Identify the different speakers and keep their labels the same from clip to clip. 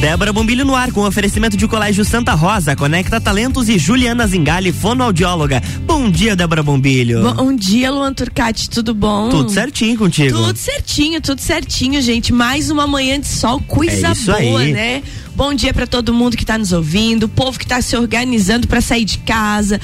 Speaker 1: Débora Bombilho no ar com oferecimento de Colégio Santa Rosa, Conecta Talentos e Juliana Zingali, fonoaudióloga. Bom dia, Débora Bombilho.
Speaker 2: Bom dia, Luan Turcati, tudo bom?
Speaker 1: Tudo certinho contigo.
Speaker 2: Tudo certinho, tudo certinho, gente. Mais uma manhã de sol, coisa
Speaker 1: É
Speaker 2: boa,
Speaker 1: aí.
Speaker 2: né? Bom dia para todo mundo que tá nos ouvindo, o povo que tá se organizando para sair de casa.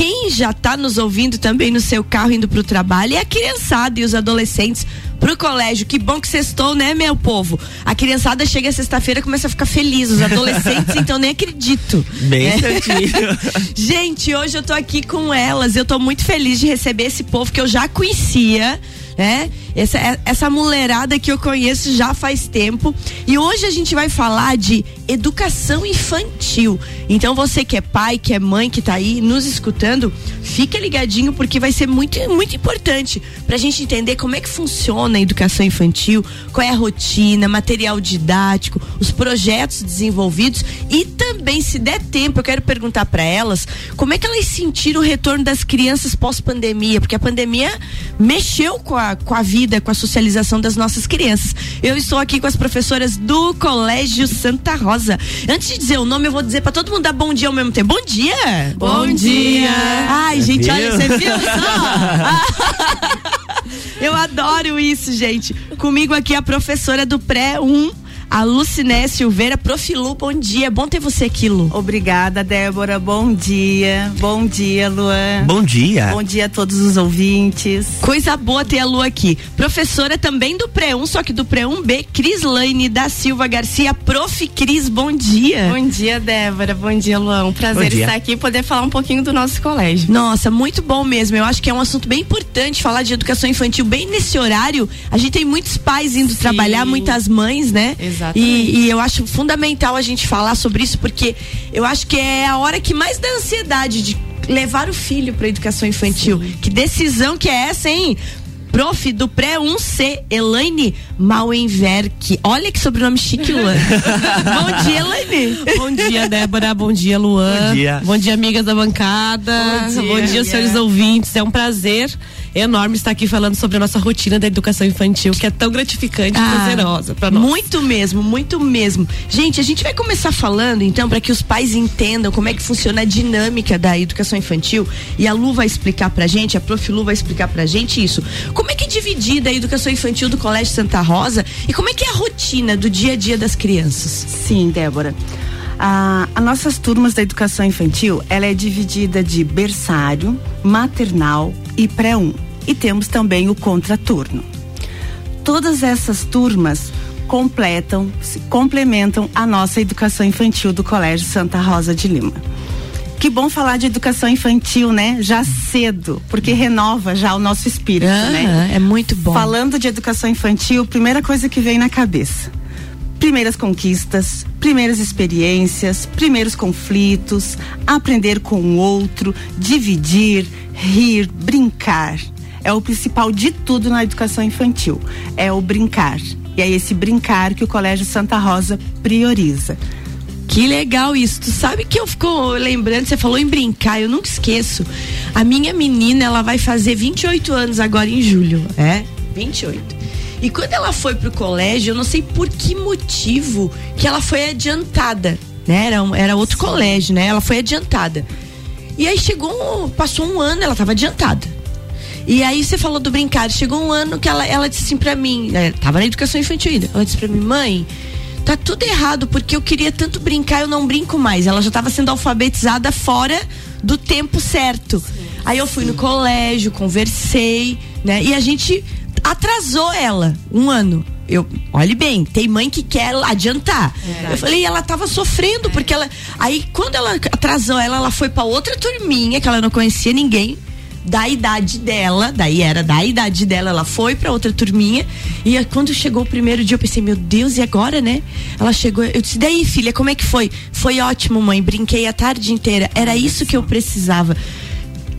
Speaker 2: Quem já tá nos ouvindo também no seu carro indo pro trabalho e a criançada e os adolescentes pro colégio. Que bom que sextou, né, meu povo? A criançada chega sexta-feira e começa a ficar feliz. Os adolescentes, então nem acredito.
Speaker 1: Bem
Speaker 2: É.
Speaker 1: certinho.
Speaker 2: Gente, hoje eu tô aqui com elas. Eu tô muito feliz de receber esse povo que eu já conhecia, né? Essa, é- essa mulherada que eu conheço já faz tempo. E hoje a gente vai falar de educação infantil. Então você que é pai, que é mãe, que tá aí nos escutando, fica ligadinho porque vai ser muito, muito importante pra gente entender como é que funciona a educação infantil, qual é a rotina, material didático, os projetos desenvolvidos e também, se der tempo, eu quero perguntar pra elas como é que elas sentiram o retorno das crianças pós-pandemia, porque a pandemia mexeu com a, com a vida, com a socialização das nossas crianças. Eu estou aqui com as professoras do Colégio Santa Rosa. Antes de dizer o nome, eu vou dizer pra todo mundo dar bom dia ao mesmo tempo. Bom dia!
Speaker 3: Bom dia.
Speaker 2: Ai, gente,
Speaker 1: Viu?
Speaker 2: olha, você viu só? Eu adoro isso, gente. Comigo aqui a professora do pré 1, a Luciné Silveira, Profilu. Bom dia, bom ter você aqui, Lu.
Speaker 3: Obrigada, Débora. Bom dia. Bom dia, Luan.
Speaker 1: Bom dia.
Speaker 3: Bom dia a todos os ouvintes.
Speaker 2: Coisa boa ter a Lu aqui. Professora também do pré 1, só que do pré 1B, Crislaine da Silva Garcia. Prof. Cris, bom dia.
Speaker 4: Bom dia, Débora. Bom dia, Luan. Um prazer estar aqui e poder falar um pouquinho do nosso colégio.
Speaker 2: Nossa, muito bom mesmo. Eu acho que é um assunto bem importante falar de educação infantil bem nesse horário. A gente tem muitos pais indo
Speaker 4: Sim.
Speaker 2: trabalhar, muitas mães, né?
Speaker 4: Exatamente.
Speaker 2: E, e eu acho fundamental a gente falar sobre isso, porque eu acho que é a hora que mais dá ansiedade de levar o filho para educação infantil. Que decisão que é essa, hein? Prof do pré 1C, Elaine Mauenverk. Olha que sobrenome chique, Luan. Bom dia, Elaine.
Speaker 5: Bom dia, Débora. Bom dia, Luan.
Speaker 1: Bom dia.
Speaker 5: amigas da bancada.
Speaker 4: Bom dia.
Speaker 5: senhores ouvintes. É um prazer enorme estar aqui falando sobre a nossa rotina da educação infantil, que é tão gratificante e
Speaker 2: Ah,
Speaker 5: prazerosa para nós.
Speaker 2: Muito mesmo, muito mesmo. Gente, a gente vai começar falando então para que os pais entendam como é que funciona a dinâmica da educação infantil e a Lu vai explicar pra gente, a Prof Lu vai explicar pra gente isso. Como é que é dividida a educação infantil do Colégio Santa Rosa e como é que é a rotina do dia a dia das crianças?
Speaker 3: Sim, Débora. A, a nossas turmas da educação infantil, ela é dividida de berçário, maternal e pré-1. E temos também o contraturno. Todas essas turmas completam, se complementam a nossa educação infantil do Colégio Santa Rosa de Lima. Que bom falar de educação infantil, né? Já cedo, porque renova já o nosso espírito, né?
Speaker 2: é muito bom.
Speaker 3: Falando de educação infantil, primeira coisa que vem na cabeça. Primeiras conquistas, primeiras experiências, primeiros conflitos, aprender com o outro, dividir, rir, brincar. É o principal de tudo na educação infantil. É o brincar. E é esse brincar que o Colégio Santa Rosa prioriza.
Speaker 2: Que legal isso. Tu sabe que eu fico lembrando, você falou em brincar, eu nunca esqueço. A minha menina, ela vai fazer 28 anos agora em julho. É? 28. E quando ela foi pro colégio, eu não sei por que motivo que ela foi adiantada, né? Era, um- era outro colégio, né? Ela foi adiantada. E aí chegou, um- passou um ano, ela tava adiantada. E aí você falou do brincar, chegou um ano que ela, ela disse assim pra mim, né, tava na educação infantil ainda, ela disse pra mim, mãe, tá tudo errado, porque eu queria tanto brincar, eu não brinco mais. Ela já tava sendo alfabetizada fora do tempo certo. Aí eu fui no colégio, conversei, né? E a gente atrasou ela um ano. Eu, olhe bem, tem mãe que quer adiantar. Eu falei, ela tava sofrendo, porque ela. Aí, quando ela atrasou ela, ela foi pra outra turminha, que ela não conhecia ninguém da idade dela, daí era da idade dela, ela foi pra outra turminha e quando chegou o primeiro dia eu pensei, meu Deus, e agora, né? Ela chegou, eu disse, daí filha, como é que foi? Foi ótimo, mãe, brinquei a tarde inteira, era isso que eu precisava.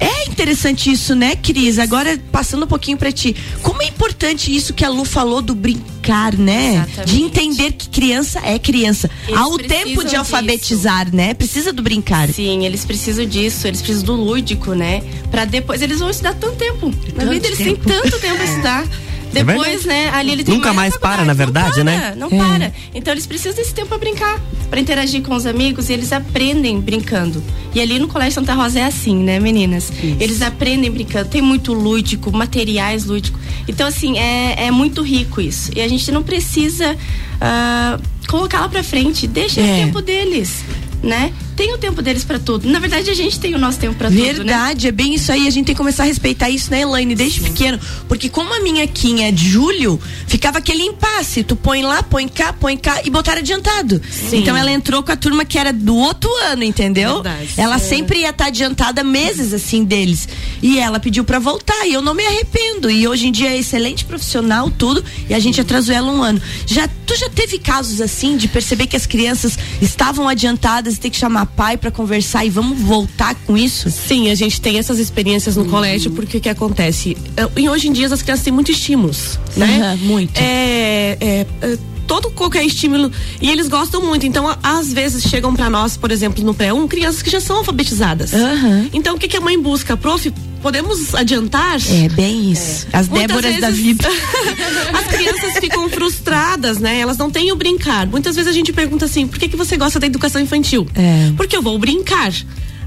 Speaker 2: É interessante isso, né, Cris? Agora, passando um pouquinho pra ti. Como é importante isso que a Lu falou do brincar, né?
Speaker 4: Exatamente.
Speaker 2: De entender que criança é criança.
Speaker 4: Eles
Speaker 2: Há o tempo de alfabetizar, né? Precisa do brincar.
Speaker 4: Sim, eles precisam disso, eles precisam do lúdico, né? Pra depois eles vão estudar tanto tempo. Na vida eles
Speaker 2: tempo.
Speaker 4: têm tanto tempo a estudar. Depois,
Speaker 1: verdade.
Speaker 4: né, ali ele tem
Speaker 1: Nunca mais
Speaker 4: faculdade.
Speaker 1: para, na verdade,
Speaker 4: não
Speaker 1: né?
Speaker 4: para, Não para. Então eles precisam desse tempo pra brincar, pra interagir com os amigos e eles aprendem brincando. E ali no Colégio Santa Rosa é assim, né, meninas? Eles aprendem brincando. Tem muito lúdico, materiais lúdicos. Então, assim, é, é muito rico isso. E a gente não precisa ah, colocar lá pra frente. Deixa
Speaker 2: É.
Speaker 4: o tempo deles, né? Tem o tempo deles pra tudo. Na verdade, a gente tem o nosso tempo pra tudo, né?
Speaker 2: Verdade, é bem isso aí. A gente tem que começar a respeitar isso, né, Elaine, desde pequeno. Porque como a minha quinha é de julho, ficava aquele impasse. Tu põe lá, põe cá, põe cá e botaram adiantado. Então ela entrou com a turma que era do outro ano, entendeu?
Speaker 5: Verdade.
Speaker 2: Ela sempre ia estar adiantada meses assim deles. E ela pediu pra voltar e eu não me arrependo. E hoje em dia é excelente profissional, tudo. E a gente atrasou ela um ano. Já, tu já teve casos assim de perceber que as crianças estavam adiantadas e ter que chamar pai pra conversar e vamos voltar com isso?
Speaker 5: Sim, a gente tem essas experiências no colégio, porque o que acontece? Eh, E hoje em dia as crianças têm muitos estímulos, né?
Speaker 2: Aham, muito.
Speaker 5: É, é, é, todo qualquer estímulo e eles gostam muito. Então, às vezes chegam pra nós, por exemplo, no pré-1, crianças que já são alfabetizadas.
Speaker 2: Aham.
Speaker 5: Então, o que, que a mãe busca? Prof, podemos adiantar?
Speaker 2: É bem isso. As
Speaker 5: Muitas
Speaker 2: Déboras da
Speaker 5: vezes,
Speaker 2: vida.
Speaker 5: As crianças ficam frustradas, né? Elas não têm o brincar. Muitas vezes a gente pergunta assim: por que, que você gosta da educação infantil?
Speaker 2: É.
Speaker 5: Porque eu vou brincar.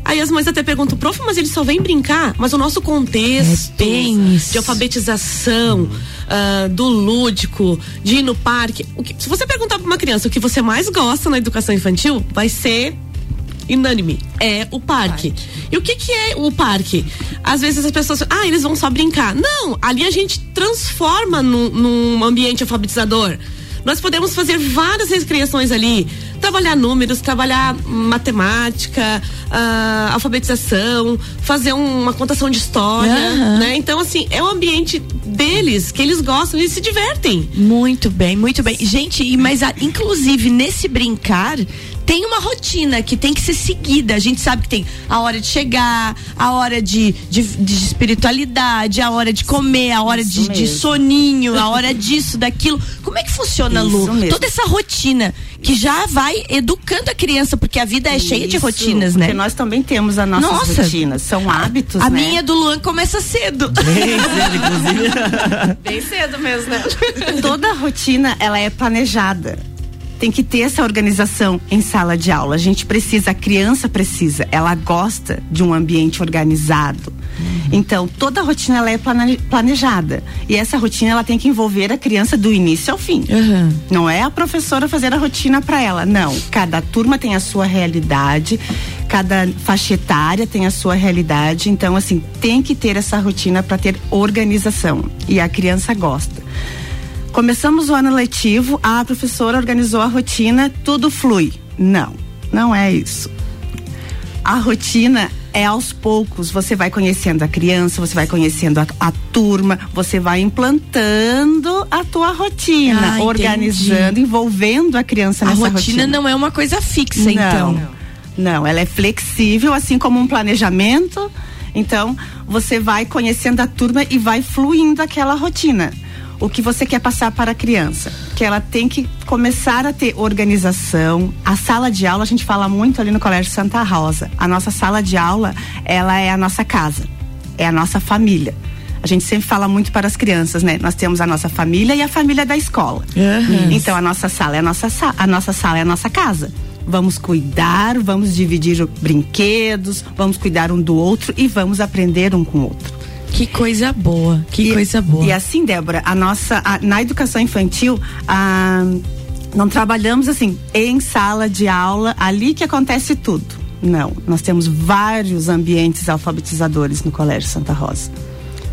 Speaker 5: Aí as mães até perguntam, prof, mas ele só vem brincar? Mas o nosso contexto
Speaker 2: É
Speaker 5: de alfabetização, ah, do lúdico, de ir no parque. Que- se você perguntar pra uma criança o que você mais gosta na educação infantil, vai ser unânime. É o parque. E o que que é o parque? Às vezes as pessoas, ah, eles vão só brincar. Não, ali a gente transforma num, num ambiente alfabetizador. Nós podemos fazer várias recriações ali. Trabalhar números, trabalhar matemática, ah, alfabetização, fazer um- uma contação de história,
Speaker 2: Aham.
Speaker 5: né? Então, assim, é o ambiente deles, que eles gostam e se divertem.
Speaker 2: Muito bem, muito bem. Gente, e mas a- inclusive nesse brincar tem uma rotina que tem que ser seguida. A gente sabe que tem a hora de chegar, a hora de, de, de espiritualidade, a hora de comer, a hora de,
Speaker 3: Isso
Speaker 2: de soninho, a hora disso, daquilo. Como é que funciona,
Speaker 3: Isso
Speaker 2: Lu?
Speaker 3: mesmo.
Speaker 2: Toda essa rotina que já vai educando a criança, porque a vida é cheia de
Speaker 3: Isso,
Speaker 2: rotinas, né?
Speaker 3: Porque nós também temos as nossas
Speaker 2: Nossa.
Speaker 3: rotinas. São hábitos,
Speaker 2: A
Speaker 3: né?
Speaker 2: minha do Luan começa cedo.
Speaker 1: Bem cedo, inclusive.
Speaker 4: Bem cedo mesmo, né?
Speaker 3: Toda rotina, ela é planejada. Tem que ter essa organização em sala de aula. A gente precisa, a criança precisa, ela gosta de um ambiente organizado. Então, toda rotina ela é plane- planejada. E essa rotina ela tem que envolver a criança do início ao fim.
Speaker 2: Aham.
Speaker 3: Não é a professora fazer a rotina para ela, não. Cada turma tem a sua realidade, cada faixa etária tem a sua realidade. Então, assim, tem que ter essa rotina para ter organização. E a criança gosta. Começamos o ano letivo, a professora organizou a rotina, tudo flui. Não, não é isso. A rotina é aos poucos. Você vai conhecendo a criança, você vai conhecendo a, a turma, você vai implantando a tua rotina,
Speaker 2: Ah, entendi.
Speaker 3: organizando, envolvendo a criança
Speaker 2: A
Speaker 3: nessa
Speaker 2: rotina,
Speaker 3: rotina.
Speaker 2: não é uma coisa fixa, então.
Speaker 3: Não, não, ela é flexível, assim como um planejamento. Então, você vai conhecendo a turma e vai fluindo aquela rotina. O que você quer passar para a criança? Que ela tem que começar a ter organização. A sala de aula, a gente fala muito ali no Colégio Santa Rosa. A nossa sala de aula, ela é a nossa casa, é a nossa família. A gente sempre fala muito para as crianças, né? Nós temos a nossa família e a família da escola.
Speaker 2: Aham.
Speaker 3: Então a nossa sala é a nossa sa- a nossa sala é a nossa casa. Vamos cuidar, vamos dividir brinquedos, vamos cuidar um do outro e vamos aprender um com o outro.
Speaker 2: Que coisa boa, que
Speaker 3: E-
Speaker 2: coisa boa.
Speaker 3: E assim, Débora, a nossa a- na educação infantil, a, não trabalhamos assim em sala de aula, ali que acontece tudo. Não, nós temos vários ambientes alfabetizadores no Colégio Santa Rosa.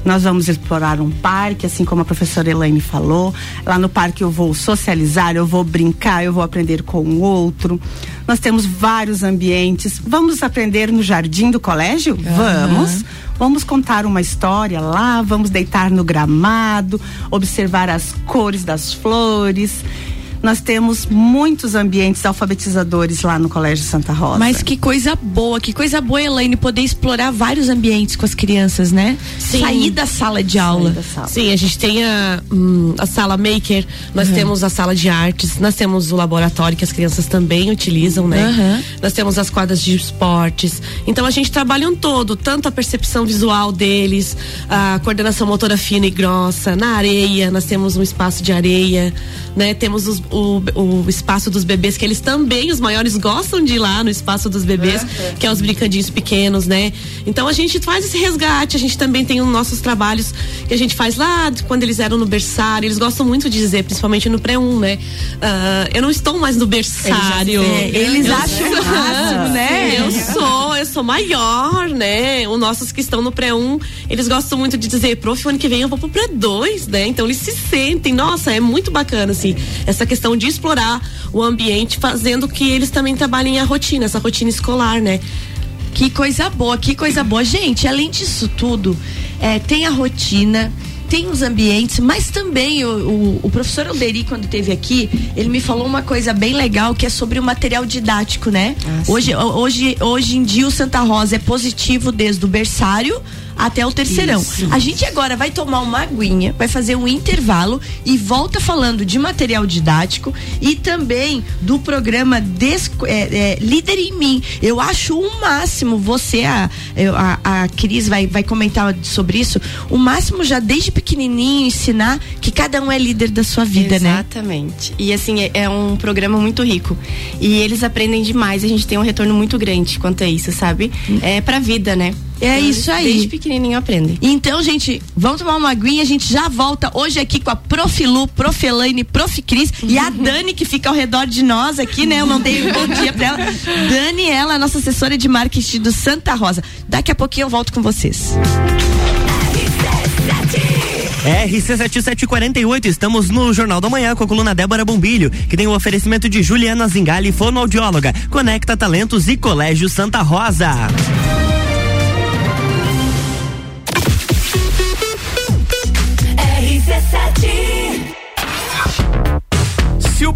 Speaker 3: Nós vamos explorar um parque, assim como a professora Elaine falou. Lá no parque eu vou socializar, eu vou brincar, eu vou aprender com o outro. Nós temos vários ambientes. Vamos aprender no jardim do colégio? Vamos. Vamos contar uma história lá, vamos deitar no gramado, observar as cores das flores. Nós temos muitos ambientes alfabetizadores lá no Colégio Santa Rosa.
Speaker 2: Mas que coisa boa, que coisa boa, Elaine, poder explorar vários ambientes com as crianças, né?
Speaker 5: Sim.
Speaker 2: Sair da sala de aula.
Speaker 3: sala.
Speaker 5: Sim, a gente tem a, hum, a sala maker, nós temos a sala de artes, nós temos o laboratório que as crianças também utilizam, né?
Speaker 2: Aham.
Speaker 5: Nós temos as quadras de esportes. Então a gente trabalha um todo, tanto a percepção visual deles, a coordenação motora fina e grossa, na areia, nós temos um espaço de areia, né? Temos os- o, o espaço dos bebês, que eles também, os maiores gostam de ir lá no espaço dos bebês, que é os brincadinhos pequenos, né? Então a gente faz esse resgate, a gente também tem os nossos trabalhos que a gente faz lá quando eles eram no berçário, eles gostam muito de dizer, principalmente no pré-1, né? Ah, eu não estou mais no berçário.
Speaker 2: É, eles
Speaker 5: Eu
Speaker 2: acham o máximo, né?
Speaker 5: Eu sou, eu sou maior, né? Os nossos que estão no pré-1, eles gostam muito de dizer, prof, ano que vem eu vou pro pré-2, né? Então eles se sentem, nossa, é muito bacana, essa questão de explorar o ambiente, fazendo que eles também trabalhem a rotina, essa rotina escolar, né?
Speaker 2: Que coisa boa, que coisa boa. Gente, além disso tudo, é, tem a rotina, tem os ambientes, mas também o, o, o professor Alderi, quando esteve aqui, ele me falou uma coisa bem legal que é sobre o material didático, né? hoje, ho- hoje, hoje em dia o Santa Rosa é positivo desde o berçário até o terceirão. A gente agora vai tomar uma aguinha, vai fazer um intervalo e volta falando de material didático e também do programa é, é, Líder em Mim. Eu acho o máximo, você, a, a, a Cris vai, vai comentar sobre isso, o máximo já desde pequenininho ensinar que cada um é líder da sua vida, né?
Speaker 4: Exatamente. E assim, é, é um programa muito rico. E eles aprendem demais, a gente tem um retorno muito grande quanto a isso, sabe? É pra vida, né?
Speaker 2: É
Speaker 4: Então,
Speaker 2: isso aí.
Speaker 4: Desde pequenininho aprendem.
Speaker 2: Então, gente, vamos tomar uma aguinha, a gente já volta hoje aqui com a Profilu, Profelaine, Prof Cris e a Dani que fica ao redor de nós aqui, né? Eu não dei um bom dia pra ela. Dani, ela é a nossa assessora de marketing do Santa Rosa. Daqui a pouquinho eu volto com vocês.
Speaker 1: RC7748, estamos no Jornal da Manhã com a coluna Débora Bombilho, que tem o oferecimento de Juliana Zingali, fonoaudióloga, Conecta Talentos e Colégio Santa Rosa.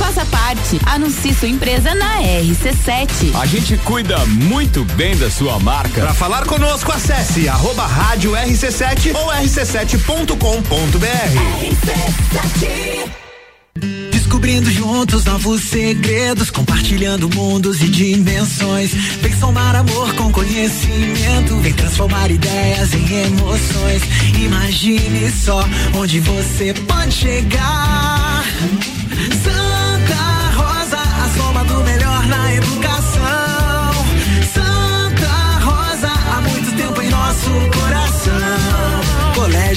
Speaker 6: Faça parte. Anuncie sua empresa na RC7.
Speaker 7: A gente cuida muito bem da sua marca.
Speaker 8: Para falar conosco, acesse arroba rádio RC7 ou rc7.com.br.
Speaker 9: Descobrindo juntos novos segredos, compartilhando mundos e dimensões. Vem somar amor com conhecimento, vem transformar ideias em emoções. Imagine só onde você pode chegar.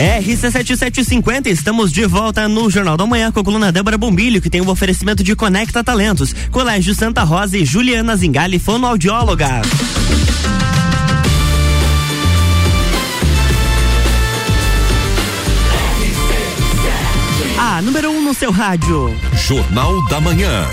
Speaker 1: RC7750, estamos de volta no Jornal da Manhã com a coluna Débora Bombilho, que tem o oferecimento de Conecta Talentos, Colégio Santa Rosa e Juliana Zingali, fonoaudióloga. A número 1 um no seu rádio.
Speaker 10: Jornal da Manhã.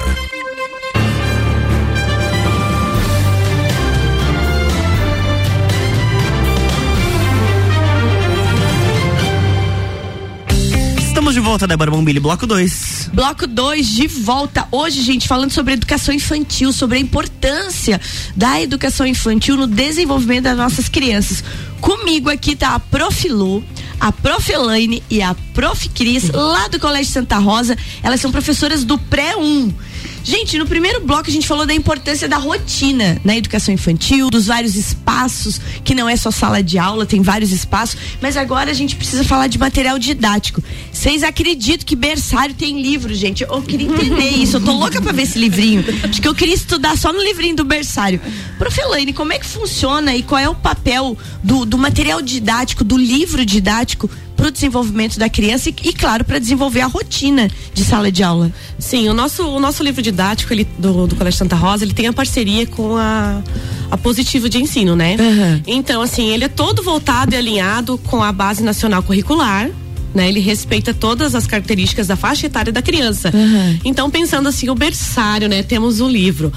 Speaker 1: De volta, Débora Bombilho, bloco 2.
Speaker 2: Bloco 2 de volta. Hoje, gente, falando sobre educação infantil, sobre a importância da educação infantil no desenvolvimento das nossas crianças. Comigo aqui tá a Profilu, a Prof. Elaine e a Prof. Cris, lá do Colégio Santa Rosa. Elas são professoras do pré-1. Gente, no primeiro bloco a gente falou da importância da rotina na educação infantil, dos vários espaços, que não é só sala de aula, tem vários espaços, mas agora a gente precisa falar de material didático. Vocês acreditam que berçário tem livro, gente? Eu queria entender isso, eu tô louca pra ver esse livrinho. Acho que eu queria estudar só no livrinho do berçário. Prof. Elaine, como é que funciona e qual é o papel do, do material didático, do livro didático para o desenvolvimento da criança e, e claro, para desenvolver a rotina de sala de aula.
Speaker 5: Sim, o nosso, o nosso livro didático ele, do, do Colégio Santa Rosa, ele tem a parceria com a, a Positivo de Ensino, né?
Speaker 2: Uhum.
Speaker 5: Então, assim, ele é todo voltado e alinhado com a Base Nacional Curricular, né? Ele respeita todas as características da faixa etária da criança.
Speaker 2: Uhum.
Speaker 5: Então, pensando assim, o berçário, né? Temos o livro.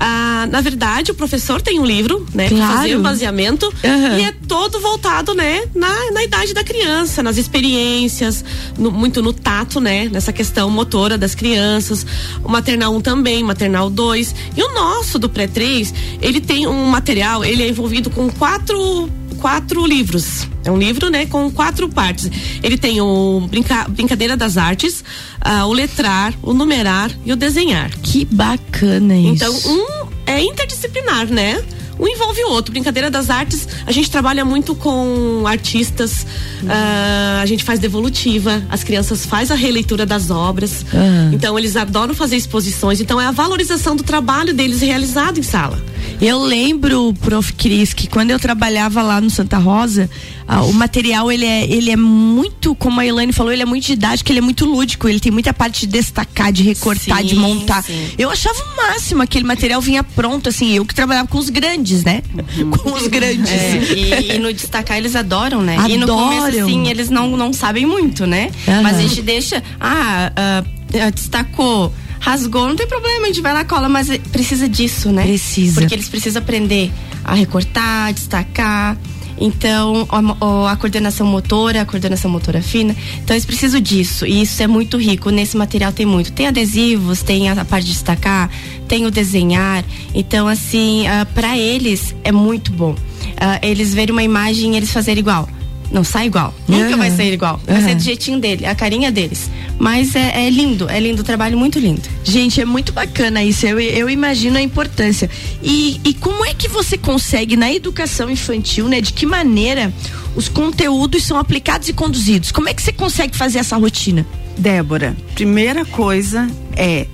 Speaker 5: Ah, na verdade, o professor tem um livro, né?
Speaker 2: Claro.
Speaker 5: fazer o baseamento
Speaker 2: Uhum.
Speaker 5: e é todo voltado, né? Na, na idade da criança, nas experiências, no- muito no tato, né? Nessa questão motora das crianças. O maternal 1 também, maternal 2. E o nosso do pré-3, ele tem um material, ele é envolvido com quatro quatro livros. É um livro, né, com quatro partes. Ele tem o brinca, Brincadeira das Artes, ah, o Letrar, o Numerar e o Desenhar.
Speaker 2: Que bacana isso.
Speaker 5: Então, um é interdisciplinar, né? Um envolve o outro. Brincadeira das artes, a gente trabalha muito com artistas, ah, a gente faz devolutiva, as crianças fazem a releitura das obras.
Speaker 2: Ah.
Speaker 5: Então, eles adoram fazer exposições. Então, é a valorização do trabalho deles realizado em sala.
Speaker 2: Eu lembro, prof. Cris, que quando eu trabalhava lá no Santa Rosa, ah, o material ele é, ele é muito, como a Elaine falou, ele é muito didático, ele é muito lúdico, ele tem muita parte de destacar, de recortar,
Speaker 4: Sim,
Speaker 2: de montar.
Speaker 4: sim.
Speaker 2: Eu achava o máximo aquele material vinha pronto, assim, eu que trabalhava com os grandes, né? Com os grandes.
Speaker 4: É, e, e no destacar eles adoram, né? E no
Speaker 2: Adoram.
Speaker 4: começo, assim, eles não, não sabem muito, né?
Speaker 2: Aham.
Speaker 4: Mas a gente deixa. Ah, ah, destacou. Rasgou, não tem problema, a gente vai lá cola, mas precisa disso, né?
Speaker 2: Precisa.
Speaker 4: Porque eles precisam aprender a recortar, destacar. Então, a, a coordenação motora, a coordenação motora fina. Então, eles precisam disso. E isso é muito rico. Nesse material tem muito. Tem adesivos, tem a, a parte de destacar, tem o desenhar. Então, assim, para eles é muito bom. Ah, eles verem uma imagem e eles fazerem igual. Não sai igual. Nunca vai ser igual. Vai
Speaker 2: Aham.
Speaker 4: ser do jeitinho dele, a carinha deles. Mas é, é lindo, é lindo, o trabalho muito lindo.
Speaker 2: Gente, é muito bacana isso. Eu, eu imagino a importância. E, e como é que você consegue, na educação infantil, né? De que maneira os conteúdos são aplicados e conduzidos? Como é que você consegue fazer essa rotina?
Speaker 3: Débora, primeira coisa é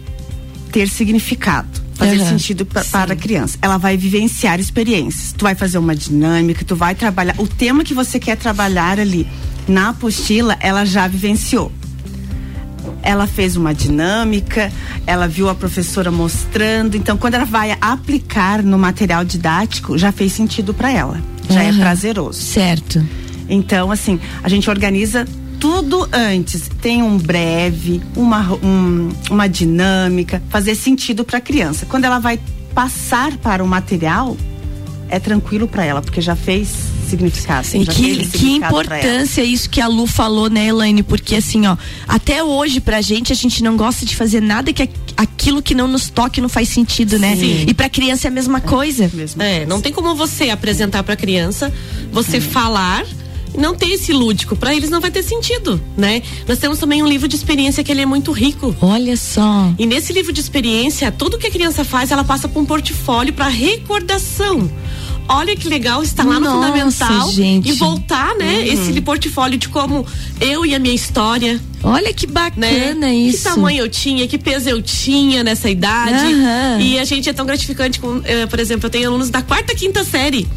Speaker 3: ter significado. Fazer
Speaker 2: Aham.
Speaker 3: sentido pa- para a criança. Ela vai vivenciar experiências. Tu vai fazer uma dinâmica, tu vai trabalhar. O tema que você quer trabalhar ali na apostila, ela já vivenciou. Ela fez uma dinâmica, ela viu a professora mostrando. Então, quando ela vai aplicar no material didático, já fez sentido para ela. Já é
Speaker 2: Aham.
Speaker 3: prazeroso.
Speaker 2: Certo.
Speaker 3: Então, assim, a gente organiza tudo antes. Tem um breve, uma, um- uma dinâmica, fazer sentido para a criança. Quando ela vai passar para o material, é tranquilo para ela, porque já fez significado.
Speaker 2: E
Speaker 3: já
Speaker 2: que,
Speaker 3: teve
Speaker 2: que importância isso que a Lu falou, né, Elaine? Porque assim, ó, até hoje pra gente, a gente não gosta de fazer nada que aqu- aquilo que não nos toque não faz sentido, né?
Speaker 5: Sim.
Speaker 2: E pra criança é a mesma coisa.
Speaker 5: É, não tem como você apresentar pra criança, você falar e não ter esse lúdico. Pra eles não vai ter sentido, né? Nós temos também um livro de experiência que ele é muito rico.
Speaker 2: Olha só.
Speaker 5: E nesse livro de experiência, tudo que a criança faz, ela passa por um portfólio para recordação. Olha que legal estar lá no
Speaker 2: Nossa,
Speaker 5: fundamental
Speaker 2: gente.
Speaker 5: e voltar, né? Esse portfólio de como eu e a minha história.
Speaker 2: Olha que
Speaker 5: Né?
Speaker 2: bacana isso.
Speaker 5: Que tamanho eu tinha, que peso eu tinha nessa idade.
Speaker 2: Aham.
Speaker 5: E a gente é tão gratificante com, eh, por exemplo, eu tenho alunos da quarta, quinta série.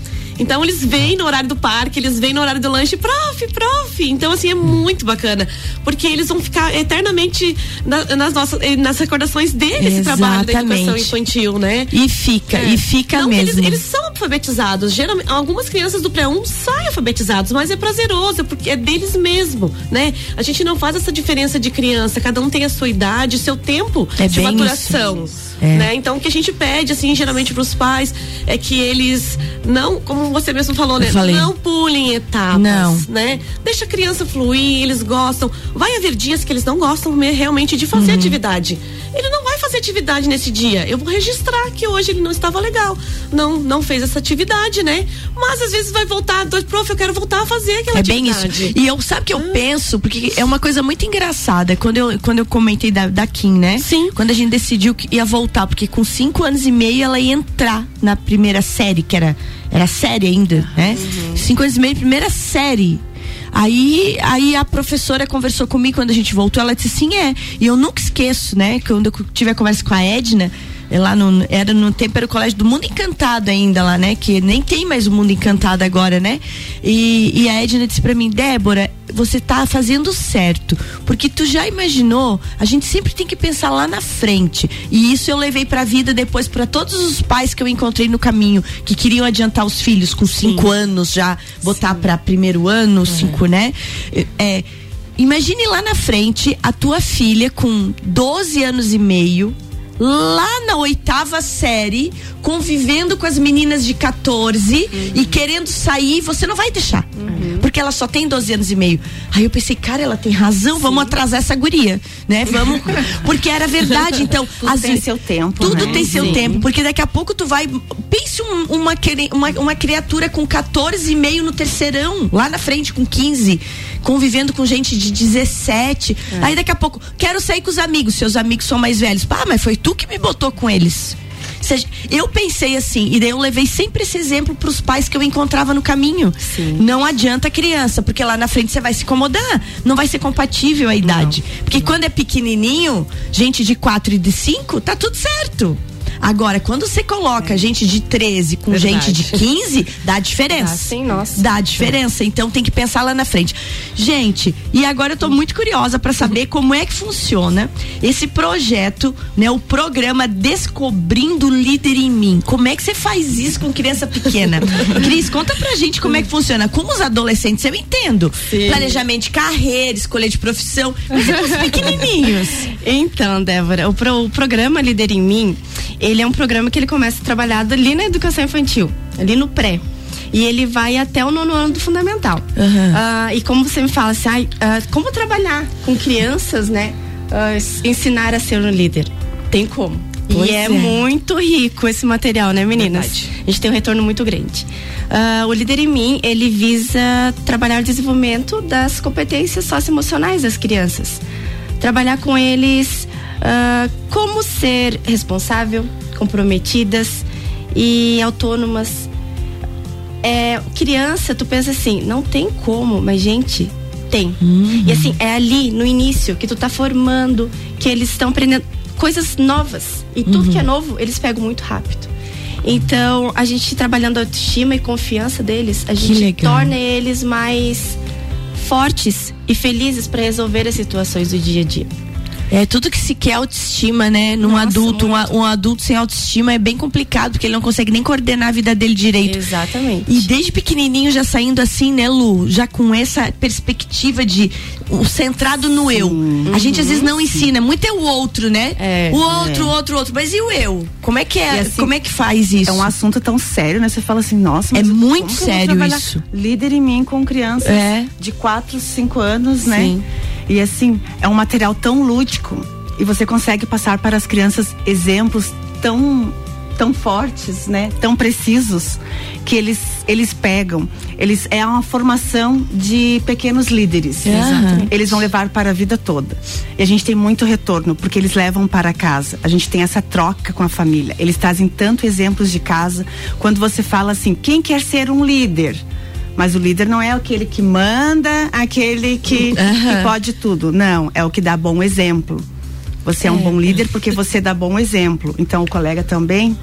Speaker 5: Então eles vêm no horário do parque, eles vêm no horário do lanche, prof, prof. Então, assim, é muito bacana. Porque eles vão ficar eternamente na- nas nossas, eh, nas recordações desse trabalho da educação infantil, né?
Speaker 2: E fica,
Speaker 5: É.
Speaker 2: e fica
Speaker 5: Não,
Speaker 2: mesmo.
Speaker 5: Eles, eles são alfabetizados. Geralmente, algumas crianças do pré-1 saem alfabetizados, mas é prazeroso, porque é deles mesmo, né? A gente não faz essa diferença de criança, cada um tem a sua idade, seu tempo
Speaker 2: É
Speaker 5: de maturação.
Speaker 2: É.
Speaker 5: Né? Então, o que a gente pede, assim, geralmente pros pais, é que eles não, como você mesmo falou, né? Não pulem etapas,
Speaker 2: Não.
Speaker 5: né? Deixa a criança fluir, eles gostam. Vai haver dias que eles não gostam me- realmente de
Speaker 2: Uhum.
Speaker 5: fazer atividade. Ele não vai fazer atividade nesse dia. Eu vou registrar que hoje ele não estava legal. Não, não fez essa atividade, né? Mas às vezes vai voltar, prof, eu quero voltar a fazer aquela
Speaker 2: É bem
Speaker 5: atividade.
Speaker 2: isso. E eu sabe que eu penso, porque é uma coisa muito engraçada. Quando eu, quando eu comentei da, da Kim, né?
Speaker 5: Sim.
Speaker 2: Quando a gente decidiu que ia voltar, porque com cinco anos e meio ela ia entrar na primeira série, que era, era série ainda, né? Cinco anos e meio, primeira série. Aí, aí a professora conversou comigo quando a gente voltou, ela disse sim, é. E eu nunca esqueço, né? Quando eu tive a conversa com a Edna, é lá no, era no tempo era o colégio do Mundo Encantado ainda lá, né? Que nem tem mais o Mundo Encantado agora, né? E, e a Edna disse pra mim, Débora, você tá fazendo certo, porque tu já imaginou, a gente sempre tem que pensar lá na frente. E isso eu levei pra vida depois pra todos os pais que eu encontrei no caminho, que queriam adiantar os filhos com cinco anos já, botar pra primeiro ano, cinco, né? É, imagine lá na frente a tua filha com 12 anos e meio, lá na oitava série, convivendo com as meninas de 14 e querendo sair, você não vai deixar. Porque ela só tem 12 anos e meio. Aí eu pensei, cara, ela tem razão, vamos atrasar essa guria, né? Vamos, porque era verdade, então,
Speaker 3: Tudo
Speaker 2: às
Speaker 3: tem
Speaker 2: vezes-
Speaker 3: seu tempo,
Speaker 2: Tudo
Speaker 3: né?
Speaker 2: tem seu
Speaker 3: Sim.
Speaker 2: tempo, porque daqui a pouco tu vai, pense um- uma, uma, uma criatura com 14 e meio no terceirão, lá na frente com 15, convivendo com gente de 17. Aí daqui a pouco, quero sair com os amigos, seus amigos são mais velhos. Pá, mas foi tu que me botou com eles. Eu pensei assim, e daí eu levei sempre esse exemplo pros pais que eu encontrava no caminho. Não adianta a criança, porque lá na frente você vai se incomodar. Não vai ser compatível a idade. Porque quando é pequenininho, gente de 4 e de 5, tá tudo certo. Agora, quando você coloca gente de 13 com
Speaker 5: Verdade.
Speaker 2: gente de 15, dá diferença.
Speaker 4: Ah, sim, nossa.
Speaker 2: Dá diferença. Então tem que pensar lá na frente. Gente, e agora eu tô muito curiosa para saber como é que funciona esse projeto, né? O programa Descobrindo o Líder em Mim. Como é que você faz isso com criança pequena? Cris, conta pra gente como é que funciona. Com os adolescentes, eu entendo. Planejamento de carreira, escolha de profissão. Mas é com os pequenininhos.
Speaker 4: Então, Débora, o, pro- o programa Líder em Mim, ele é um programa que ele começa trabalhado ali na educação infantil, ali no pré. E ele vai até o nono ano do fundamental. Ah, e como você me fala assim, ai, ah, como trabalhar com crianças, né? s- ensinar a ser um líder. Tem como.
Speaker 2: Pois
Speaker 4: e é,
Speaker 2: é.
Speaker 4: muito rico esse material, né, meninas? A gente tem um retorno muito grande. O Líder em Mim, ele visa trabalhar o desenvolvimento das competências socioemocionais das crianças. Trabalhar com eles como ser responsável, comprometidas e autônomas. É, criança, tu pensa assim, não tem como, mas gente, tem. E assim, é ali no início que tu tá formando, que eles estão aprendendo coisas novas. E tudo que é novo, eles pegam muito rápido. Então, a gente trabalhando a autoestima e confiança deles, a gente torna eles mais fortes e felizes para resolver as situações do dia a dia.
Speaker 2: É tudo que se quer autoestima, né? Num
Speaker 4: Nossa,
Speaker 2: adulto, um,
Speaker 4: muito.
Speaker 2: um adulto sem autoestima é bem complicado, porque ele não consegue nem coordenar a vida dele direito.
Speaker 4: Exatamente.
Speaker 2: E desde pequenininho já saindo assim, né, Lu? Já com essa perspectiva de o centrado no eu. A gente às vezes não ensina, muito é o outro, né?
Speaker 4: É.
Speaker 2: o outro, o outro, o outro. Mas e o eu? Como é que é?
Speaker 3: Assim,
Speaker 2: como é que faz isso?
Speaker 3: É um assunto tão sério, né? Você fala assim, nossa,
Speaker 2: É
Speaker 3: mas
Speaker 2: muito
Speaker 3: eu vou
Speaker 2: sério isso.
Speaker 3: Líder em mim com crianças
Speaker 2: É.
Speaker 3: de 4, 5 anos, né?
Speaker 2: Sim.
Speaker 3: E assim, é um material tão lúdico e você consegue passar para as crianças exemplos tão tão fortes, né? Tão precisos que eles eles pegam. Eles é uma formação de pequenos líderes.
Speaker 2: Exatamente.
Speaker 3: Eles vão levar para a vida toda. E a gente tem muito retorno porque eles levam para casa. A gente tem essa troca com a família. Eles trazem tanto exemplos de casa. Quando você fala assim, quem quer ser um líder? Mas o líder não é aquele que manda, aquele que, que pode tudo. Não, é o que dá bom exemplo. Você é um bom líder porque você dá bom exemplo. Então o colega também,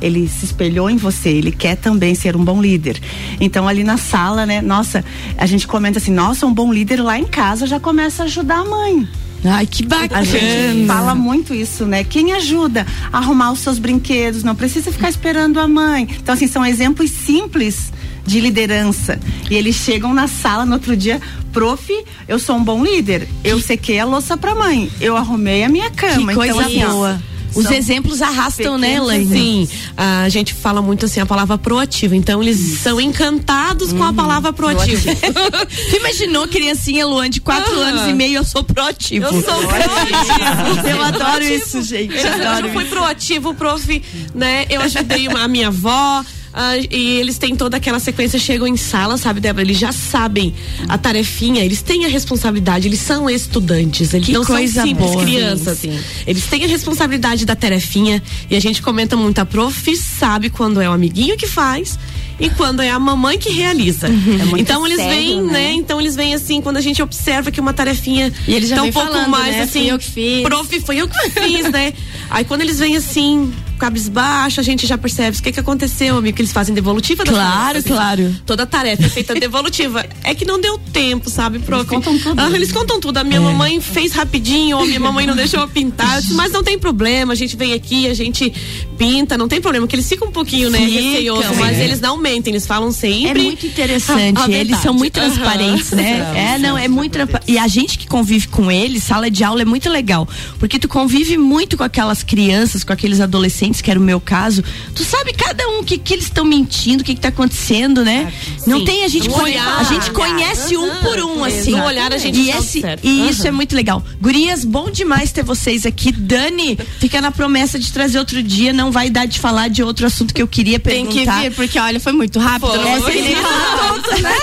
Speaker 3: ele se espelhou em você, ele quer também ser um bom líder. Então ali na sala, né, nossa, a gente comenta assim, nossa, um bom líder lá em casa já começa a ajudar a mãe.
Speaker 2: Ai, que bacana.
Speaker 3: A gente fala muito isso, né? Quem ajuda a arrumar os seus brinquedos, não precisa ficar esperando a mãe. Então, assim, são exemplos simples de liderança. E eles chegam na sala no outro dia, prof, eu sou um bom líder. Eu sequei a louça pra mãe. Eu arrumei a minha cama.
Speaker 2: Que coisa
Speaker 3: então, assim, ó,
Speaker 2: boa. Os
Speaker 3: são
Speaker 2: exemplos arrastam, né, Elaine?
Speaker 5: Sim, a gente fala muito assim a palavra proativa. Então eles são encantados com a palavra proativa.
Speaker 2: Tu imaginou criancinha Luan de 4
Speaker 5: Ah.
Speaker 2: anos e meio, eu sou proativo.
Speaker 5: Eu sou proativo.
Speaker 2: Eu adoro isso, gente.
Speaker 5: Eu,
Speaker 2: adoro
Speaker 5: eu fui proativo, prof, né? Eu ajudei uma- a minha avó Ah, e eles têm toda aquela sequência, chegam em sala, sabe, Débora? Eles já sabem a tarefinha, eles têm a responsabilidade, eles são estudantes, eles
Speaker 2: Que
Speaker 5: não
Speaker 2: coisa
Speaker 5: são simples
Speaker 2: boa.
Speaker 5: crianças.
Speaker 2: Sim, sim.
Speaker 5: Eles têm a responsabilidade da tarefinha e a gente comenta muito, a prof sabe quando é o amiguinho que faz e quando é a mamãe que realiza.
Speaker 2: Uhum.
Speaker 5: então eles
Speaker 4: sério,
Speaker 5: vêm, né?
Speaker 4: né?
Speaker 5: Então eles vêm assim, quando a gente observa que uma tarefinha
Speaker 4: E eles já
Speaker 5: tá um pouco
Speaker 4: falando,
Speaker 5: mais
Speaker 4: né?
Speaker 5: assim,
Speaker 4: Fui eu que fiz.
Speaker 5: prof, foi eu que fiz, né? Aí quando eles vêm assim, cabisbaixo, a gente já percebe o que que aconteceu, amigo, que eles fazem devolutiva
Speaker 2: Claro,
Speaker 5: tarefas.
Speaker 2: claro.
Speaker 5: Toda tarefa é feita devolutiva. É que não deu tempo, sabe, prof? Eles
Speaker 4: contam tudo,
Speaker 5: Ah,
Speaker 4: né?
Speaker 5: eles contam tudo. A minha mamãe fez rapidinho, ou a minha mamãe não deixou eu pintar. Mas não tem problema, a gente vem aqui, a gente pinta, não tem problema, que eles ficam um pouquinho, né, receiosos, mas
Speaker 2: é.
Speaker 5: eles não mentem, eles falam
Speaker 2: É
Speaker 5: sempre.
Speaker 2: muito interessante. eles são muito
Speaker 5: Aham.
Speaker 2: transparentes, né? É, não, é muito transpa- E a gente que convive com eles, sala de aula é muito legal. Porque tu convive muito com aquelas crianças, com aqueles adolescentes, que era o meu caso. Tu sabe cada um o que, que eles estão mentindo, o que, que tá acontecendo, né? Não
Speaker 5: Sim.
Speaker 2: tem, a gente, conhe-
Speaker 5: olhar.
Speaker 2: a gente conhece um por um, assim.
Speaker 5: No olhar a gente
Speaker 2: e esse,
Speaker 5: observa.
Speaker 2: E isso
Speaker 5: Aham.
Speaker 2: é muito legal. Gurias, bom demais ter vocês aqui. Dani, fica na promessa de trazer outro dia. Não vai dar de falar de outro assunto que eu queria
Speaker 4: Tem que
Speaker 2: perguntar.
Speaker 4: vir, porque olha, foi muito rápido.
Speaker 5: Foi.
Speaker 4: Não consegui nem falar tudo, né?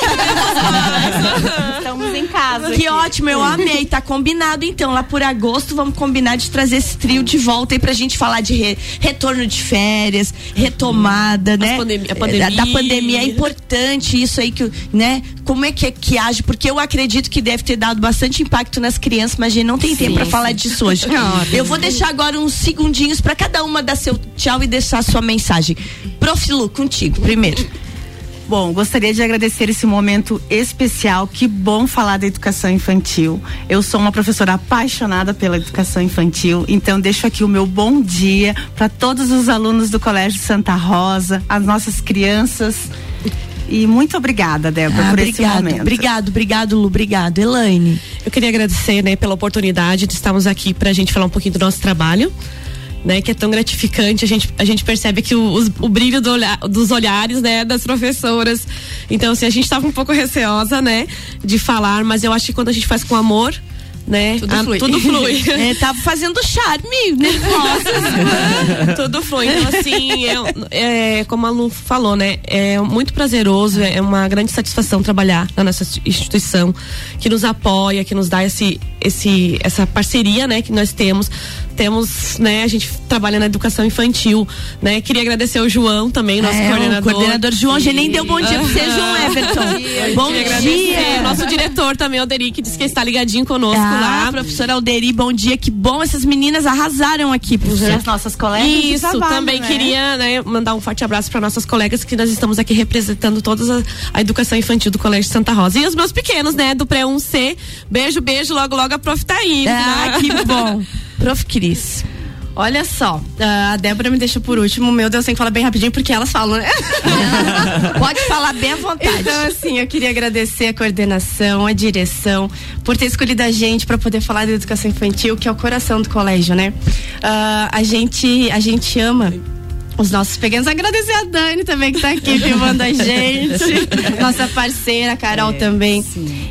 Speaker 3: Estamos em casa.
Speaker 2: Que ótimo, eu amei. Tá combinado então. Lá por agosto vamos combinar de trazer esse trio de volta aí pra gente falar de re- retorno de férias, retomada, né?
Speaker 5: pandemi- a
Speaker 2: Da-
Speaker 5: pandemia.
Speaker 2: Da pandemia. É importante isso aí que, né? Como é que, é que age? Porque eu acredito que deve ter dado bastante impacto nas crianças, mas a gente não tem tempo pra falar disso hoje. eu vou deixar agora uns segundinhos pra cada uma dar seu tchau e deixar sua mensagem. Prof. Lu, contigo, primeiro.
Speaker 3: Bom, gostaria de agradecer esse momento especial. Que bom falar da educação infantil. Eu sou uma professora apaixonada pela educação infantil, então deixo aqui o meu bom dia para todos os alunos do Colégio Santa Rosa, as nossas crianças. E muito obrigada, Débora,
Speaker 2: Ah,
Speaker 3: por esse
Speaker 2: obrigado,
Speaker 3: momento.
Speaker 2: obrigado, obrigado, Lu, obrigado. Elaine.
Speaker 5: Eu queria agradecer, né, pela oportunidade de estarmos aqui pra gente falar um pouquinho do nosso trabalho. Né, que é tão gratificante, a gente, a gente percebe que o, os- o brilho do olhar- dos olhares, né, das professoras. Então, assim, a gente estava um pouco receosa, né, de falar, mas eu acho que quando a gente faz com amor, né,
Speaker 2: Tudo flui.
Speaker 5: tudo flui.
Speaker 2: É, tava fazendo charme, nervosa.
Speaker 5: Tudo flui. Então, assim, é, é, como a Lu falou, né? É muito prazeroso, é uma grande satisfação trabalhar na nossa instituição, que nos apoia, que nos dá esse, esse, essa parceria, né, que nós temos. Temos, né, a gente trabalha na educação infantil, né? Queria agradecer o João também, nosso
Speaker 2: É, o
Speaker 5: coordenador.
Speaker 2: coordenador João, já nem deu bom dia pra você, João Everton. Bom
Speaker 5: Queria agradecer
Speaker 2: dia.
Speaker 5: nosso diretor também, o Deri, que disse que está ligadinho conosco
Speaker 2: Ah,
Speaker 5: lá.
Speaker 2: professora Alderi, bom dia, que bom, essas meninas arrasaram aqui, professora.
Speaker 3: As nossas colegas
Speaker 5: Isso,
Speaker 3: trabalho,
Speaker 5: também
Speaker 3: né?
Speaker 5: queria né, mandar um forte abraço para nossas colegas que nós estamos aqui representando toda a, a educação infantil do Colégio Santa Rosa. E os meus pequenos, né, do pré 1C. Beijo, beijo, logo, logo a prof tá aí.
Speaker 2: Ah,
Speaker 5: né?
Speaker 2: que bom. Prof. Cris.
Speaker 4: Olha só, a Débora me deixa por último. Meu Deus, tem que falar bem rapidinho porque elas falam, né?
Speaker 2: Pode falar bem à vontade.
Speaker 4: Então, assim, eu queria agradecer a coordenação, a direção, por ter escolhido a gente para poder falar da educação infantil, que é o coração do colégio, né? Ah, a gente, a gente ama os nossos pequenos. Agradecer a Dani também que tá aqui filmando a gente. Nossa parceira, a Carol também.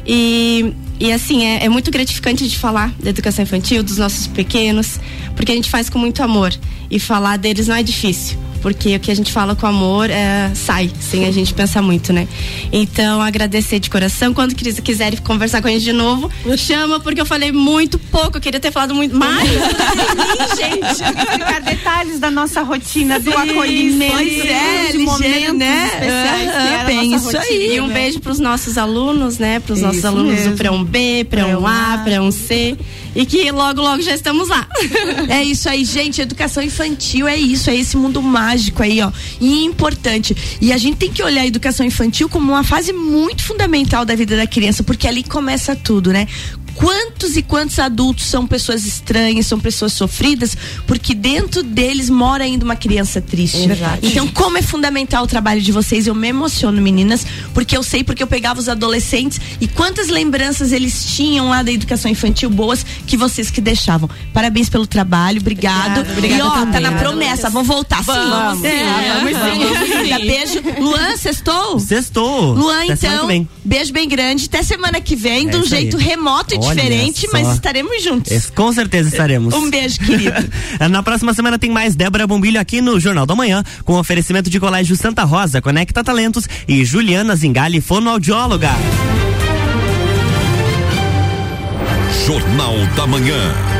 Speaker 4: E, e assim, é, é muito gratificante de falar da educação infantil, dos nossos pequenos, porque a gente faz com muito amor. E falar deles não é difícil. Porque o que a gente fala com amor é, sai, sem a gente pensar muito, né? Então, agradecer de coração. Quando quis- quiserem conversar com a gente de novo, chama, porque eu falei muito pouco. Eu queria ter falado muito mais. gente.
Speaker 3: explicar detalhes da nossa rotina, do acolhimento,
Speaker 2: Pois é,
Speaker 3: de
Speaker 2: ligeiro,
Speaker 3: momentos
Speaker 2: né?
Speaker 3: especiais.
Speaker 2: bem
Speaker 3: nossa
Speaker 2: isso
Speaker 3: rotina.
Speaker 2: aí.
Speaker 4: E um beijo para os nossos alunos, né? Para os nossos
Speaker 3: Isso
Speaker 4: alunos
Speaker 3: mesmo.
Speaker 4: do Pré-1 B, Pré-1 A, Pré-1 C. E que logo, logo já estamos lá.
Speaker 2: É isso aí, gente. Educação infantil é isso, é esse mundo mágico aí, ó. E importante. E a gente tem que olhar a educação infantil como uma fase muito fundamental da vida da criança, porque ali começa tudo, né? Quantos e quantos adultos são pessoas estranhas, são pessoas sofridas, porque dentro deles mora ainda uma criança triste.
Speaker 4: Verdade.
Speaker 2: Então, como é fundamental o trabalho de vocês, eu me emociono, meninas, porque eu sei porque eu pegava os adolescentes e quantas lembranças eles tinham lá da educação infantil boas que vocês que deixavam. Parabéns pelo trabalho, obrigado.
Speaker 5: Obrigada, obrigada
Speaker 2: e ó, tá
Speaker 5: também.
Speaker 2: na promessa, vamos voltar sim.
Speaker 5: Vamos,
Speaker 2: É,
Speaker 5: sim,
Speaker 2: vamos
Speaker 5: vamos
Speaker 2: sim.
Speaker 5: sim.
Speaker 2: Beijo. Luan, sextou?
Speaker 1: Sextou.
Speaker 2: Luan,
Speaker 1: Até
Speaker 2: então, beijo bem grande. Até semana que vem,
Speaker 1: É
Speaker 2: de um
Speaker 1: isso aí.
Speaker 2: jeito remoto e diferente,
Speaker 1: só.
Speaker 2: mas estaremos juntos.
Speaker 1: Es- Com certeza estaremos.
Speaker 2: Um beijo, querido.
Speaker 1: Na próxima semana tem mais Débora Bombilho aqui no Jornal da Manhã, com oferecimento de Colégio Santa Rosa, Conecta Talentos e Juliana Zingali, fonoaudióloga.
Speaker 10: Jornal da Manhã.